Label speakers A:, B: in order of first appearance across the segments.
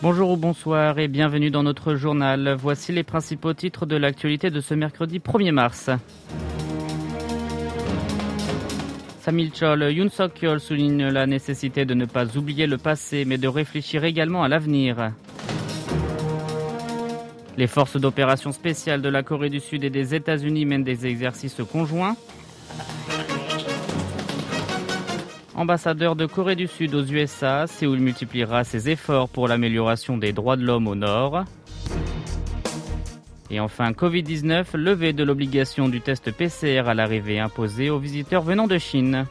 A: Bonjour ou bonsoir et bienvenue dans notre journal. Voici les principaux titres de l'actualité de ce mercredi 1er mars. Samil Chol, Yoon Suk-yeol souligne la nécessité de ne pas oublier le passé mais de réfléchir également à l'avenir. Les forces d'opération spéciales de la Corée du Sud et des États-Unis mènent des exercices conjoints. Ambassadeur de Corée du Sud aux USA, Séoul multipliera ses efforts pour l'amélioration des droits de l'homme au Nord. Et enfin, Covid-19, levée de l'obligation du test PCR à l'arrivée imposée aux visiteurs venant de Chine.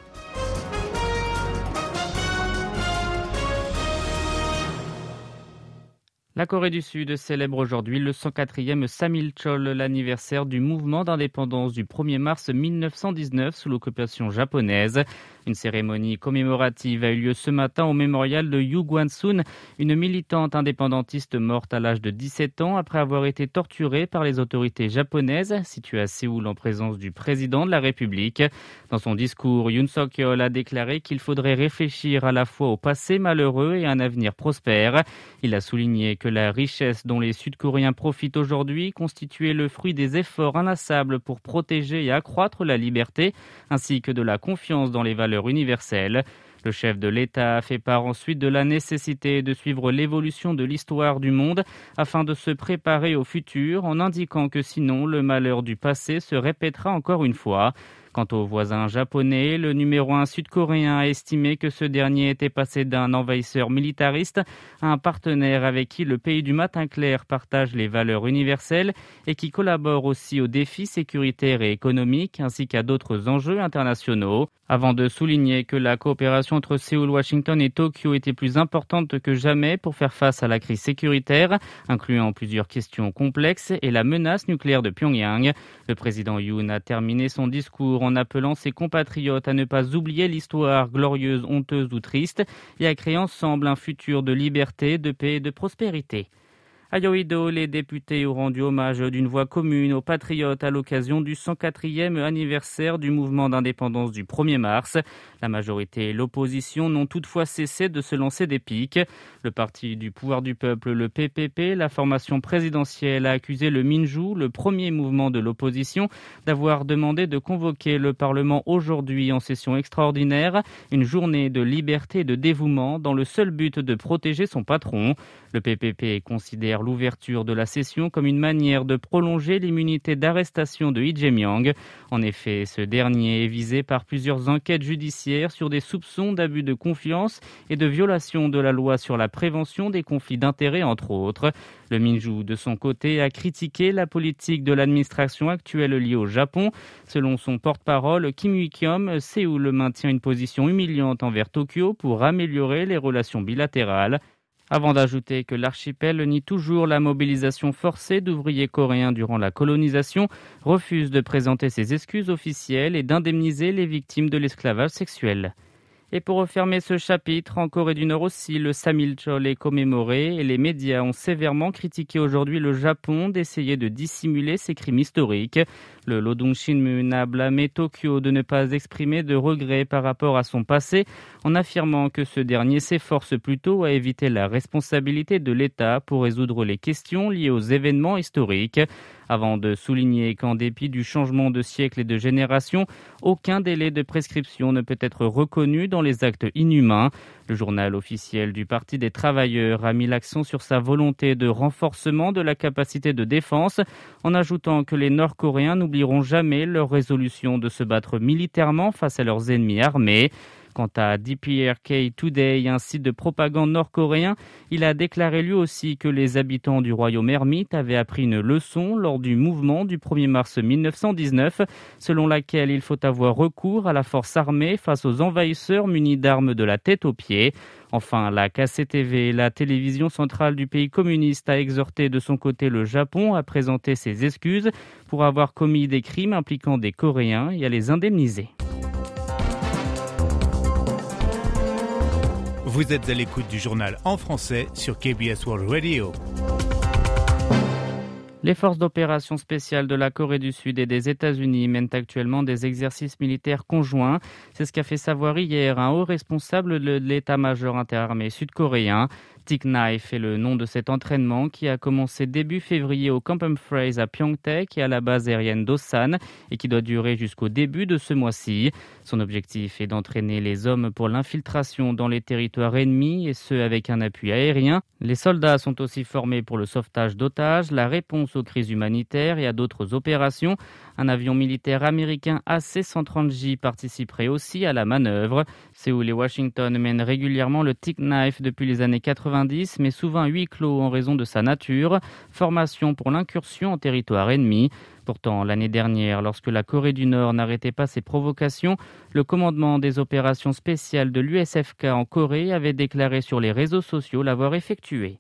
A: La Corée du Sud célèbre aujourd'hui le 104e Samil Chol, l'anniversaire du mouvement d'indépendance du 1er mars 1919 sous l'occupation japonaise. Une cérémonie commémorative a eu lieu ce matin au mémorial de Yu Guan-sun, une militante indépendantiste morte à l'âge de 17 ans après avoir été torturée par les autorités japonaises, située à Séoul en présence du président de la République. Dans son discours, Yoon Suk-yeol a déclaré qu'il faudrait réfléchir à la fois au passé malheureux et à un avenir prospère. Il a souligné que la richesse dont les Sud-Coréens profitent aujourd'hui constituait le fruit des efforts inlassables pour protéger et accroître la liberté, ainsi que de la confiance dans les valeurs universelle. Le chef de l'État a fait part ensuite de la nécessité de suivre l'évolution de l'histoire du monde afin de se préparer au futur en indiquant que sinon le malheur du passé se répétera encore une fois. Quant au voisin japonais, le numéro 1 sud-coréen a estimé que ce dernier était passé d'un envahisseur militariste à un partenaire avec qui le pays du matin clair partage les valeurs universelles et qui collabore aussi aux défis sécuritaires et économiques ainsi qu'à d'autres enjeux internationaux. Avant de souligner que la coopération entre Séoul, Washington et Tokyo était plus importante que jamais pour faire face à la crise sécuritaire, incluant plusieurs questions complexes et la menace nucléaire de Pyongyang, le président Yoon a terminé son discours en appelant ses compatriotes à ne pas oublier l'histoire glorieuse, honteuse ou triste et à créer ensemble un futur de liberté, de paix et de prospérité. À Yoido, les députés ont rendu hommage d'une voix commune aux patriotes à l'occasion du 104e anniversaire du mouvement d'indépendance du 1er mars. La majorité et l'opposition n'ont toutefois cessé de se lancer des piques. Le parti du pouvoir du peuple, le PPP, la formation présidentielle, a accusé le Minju, le premier mouvement de l'opposition, d'avoir demandé de convoquer le Parlement aujourd'hui en session extraordinaire, une journée de liberté et de dévouement dans le seul but de protéger son patron. Le PPP l'ouverture de la session comme une manière de prolonger l'immunité d'arrestation de Lee En effet, ce dernier est visé par plusieurs enquêtes judiciaires sur des soupçons d'abus de confiance et de violation de la loi sur la prévention des conflits d'intérêts, entre autres. Le Minju, de son côté, a critiqué la politique de l'administration actuelle liée au Japon. Selon son porte-parole, Kim Wik-yeom, Séoul maintient une position humiliante envers Tokyo pour améliorer les relations bilatérales avant d'ajouter que l'archipel nie toujours la mobilisation forcée d'ouvriers coréens durant la colonisation, refuse de présenter ses excuses officielles et d'indemniser les victimes de l'esclavage sexuel. Et pour refermer ce chapitre, en Corée du Nord aussi, le Samilchol est commémoré et les médias ont sévèrement critiqué aujourd'hui le Japon d'essayer de dissimuler ses crimes historiques. Le Lodong Shinmun a blâmé Tokyo de ne pas exprimer de regrets par rapport à son passé en affirmant que ce dernier s'efforce plutôt à éviter la responsabilité de l'État pour résoudre les questions liées aux événements historiques avant de souligner qu'en dépit du changement de siècle et de génération, aucun délai de prescription ne peut être reconnu dans les actes inhumains. Le journal officiel du Parti des travailleurs a mis l'accent sur sa volonté de renforcement de la capacité de défense en ajoutant que les Nord-Coréens n'oublieront jamais leur résolution de se battre militairement face à leurs ennemis armés. Quant à DPRK Today, un site de propagande nord-coréen, il a déclaré lui aussi que les habitants du royaume ermite avaient appris une leçon lors du mouvement du 1er mars 1919, selon laquelle il faut avoir recours à la force armée face aux envahisseurs munis d'armes de la tête aux pieds. Enfin, la KCTV, la télévision centrale du pays communiste, a exhorté de son côté le Japon à présenter ses excuses pour avoir commis des crimes impliquant des Coréens et à les indemniser.
B: Vous êtes à l'écoute du journal en français sur KBS World Radio.
A: Les forces d'opération spéciales de la Corée du Sud et des États-Unis mènent actuellement des exercices militaires conjoints. C'est ce qu'a fait savoir hier un haut responsable de l'état-major interarmé sud-coréen. Stick Knife est le nom de cet entraînement qui a commencé début février au Camp Humphreys à Pyeongtaek et à la base aérienne d'Osan et qui doit durer jusqu'au début de ce mois-ci. Son objectif est d'entraîner les hommes pour l'infiltration dans les territoires ennemis et ce avec un appui aérien. Les soldats sont aussi formés pour le sauvetage d'otages, la réponse aux crises humanitaires et à d'autres opérations. Un avion militaire américain AC-130J participerait aussi à la manœuvre. Séoul et Washington mènent régulièrement le Tick Knife depuis les années 90, mais souvent huis clos en raison de sa nature. Formation pour l'incursion en territoire ennemi. Pourtant, l'année dernière, lorsque la Corée du Nord n'arrêtait pas ses provocations, le commandement des opérations spéciales de l'USFK en Corée avait déclaré sur les réseaux sociaux l'avoir effectué.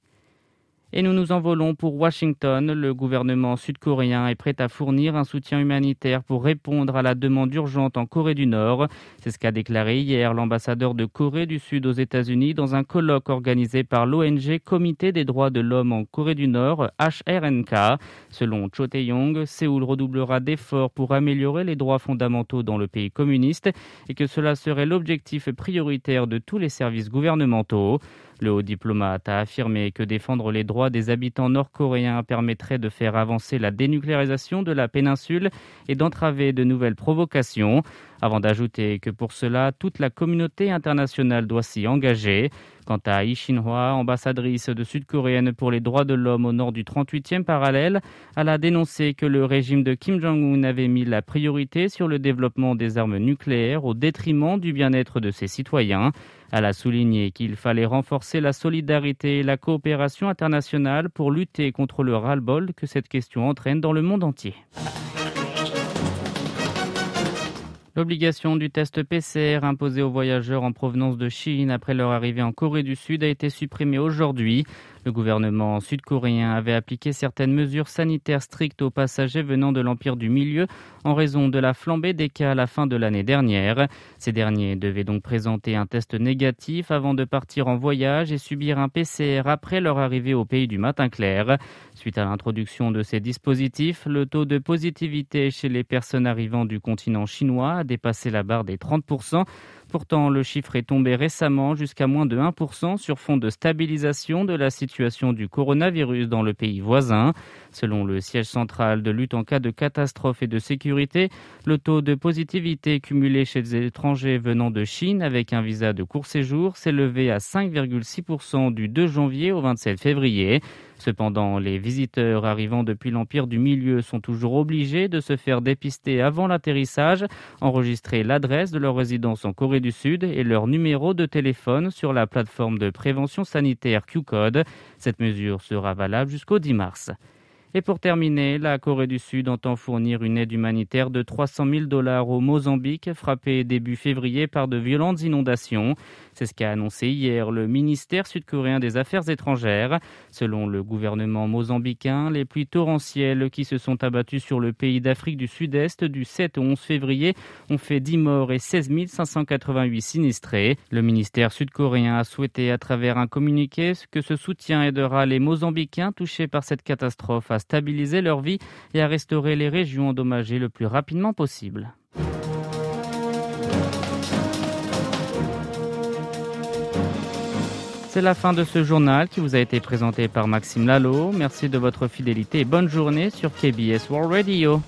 A: Et nous nous envolons pour Washington. Le gouvernement sud-coréen est prêt à fournir un soutien humanitaire pour répondre à la demande urgente en Corée du Nord. C'est ce qu'a déclaré hier l'ambassadeur de Corée du Sud aux États-Unis dans un colloque organisé par l'ONG Comité des droits de l'homme en Corée du Nord, HRNK. Selon Cho Tae-yong, Séoul redoublera d'efforts pour améliorer les droits fondamentaux dans le pays communiste et que cela serait l'objectif prioritaire de tous les services gouvernementaux. Le haut diplomate a affirmé que défendre les droits des habitants nord-coréens permettrait de faire avancer la dénucléarisation de la péninsule et d'entraver de nouvelles provocations, avant d'ajouter que pour cela, toute la communauté internationale doit s'y engager. Quant à Yi Shin-hwa, ambassadrice de Sud-Coréenne pour les droits de l'homme au nord du 38e parallèle, elle a dénoncé que le régime de Kim Jong-un avait mis la priorité sur le développement des armes nucléaires au détriment du bien-être de ses citoyens. Elle a souligné qu'il fallait renforcer la solidarité et la coopération internationale pour lutter contre le ras-le-bol que cette question entraîne dans le monde entier. L'obligation du test PCR imposé aux voyageurs en provenance de Chine après leur arrivée en Corée du Sud a été supprimée aujourd'hui. Le gouvernement sud-coréen avait appliqué certaines mesures sanitaires strictes aux passagers venant de l'Empire du Milieu en raison de la flambée des cas à la fin de l'année dernière. Ces derniers devaient donc présenter un test négatif avant de partir en voyage et subir un PCR après leur arrivée au pays du matin clair. Suite à l'introduction de ces dispositifs, le taux de positivité chez les personnes arrivant du continent chinois a dépassé la barre des 30%. Pourtant, le chiffre est tombé récemment jusqu'à moins de 1% sur fond de stabilisation de la situation du coronavirus dans le pays voisin. Selon le siège central de lutte en cas de catastrophe et de sécurité, le taux de positivité cumulé chez les étrangers venant de Chine avec un visa de court séjour s'est levé à 5,6% du 2 janvier au 27 février. Cependant, les visiteurs arrivant depuis l'Empire du Milieu sont toujours obligés de se faire dépister avant l'atterrissage, enregistrer l'adresse de leur résidence en Corée du Sud et leur numéro de téléphone sur la plateforme de prévention sanitaire Q-Code. Cette mesure sera valable jusqu'au 10 mars. Et pour terminer, la Corée du Sud entend fournir une aide humanitaire de 300 000 dollars au Mozambique, frappé début février par de violentes inondations. C'est ce qu'a annoncé hier le ministère sud-coréen des Affaires étrangères. Selon le gouvernement mozambicain, les pluies torrentielles qui se sont abattues sur le pays d'Afrique du Sud-Est du 7 au 11 février ont fait 10 morts et 16 588 sinistrés. Le ministère sud-coréen a souhaité à travers un communiqué que ce soutien aidera les Mozambicains touchés par cette catastrophe à stabiliser leur vie et à restaurer les régions endommagées le plus rapidement possible. C'est la fin de ce journal qui vous a été présenté par Maxime Lalo. Merci de votre fidélité et bonne journée sur KBS World Radio.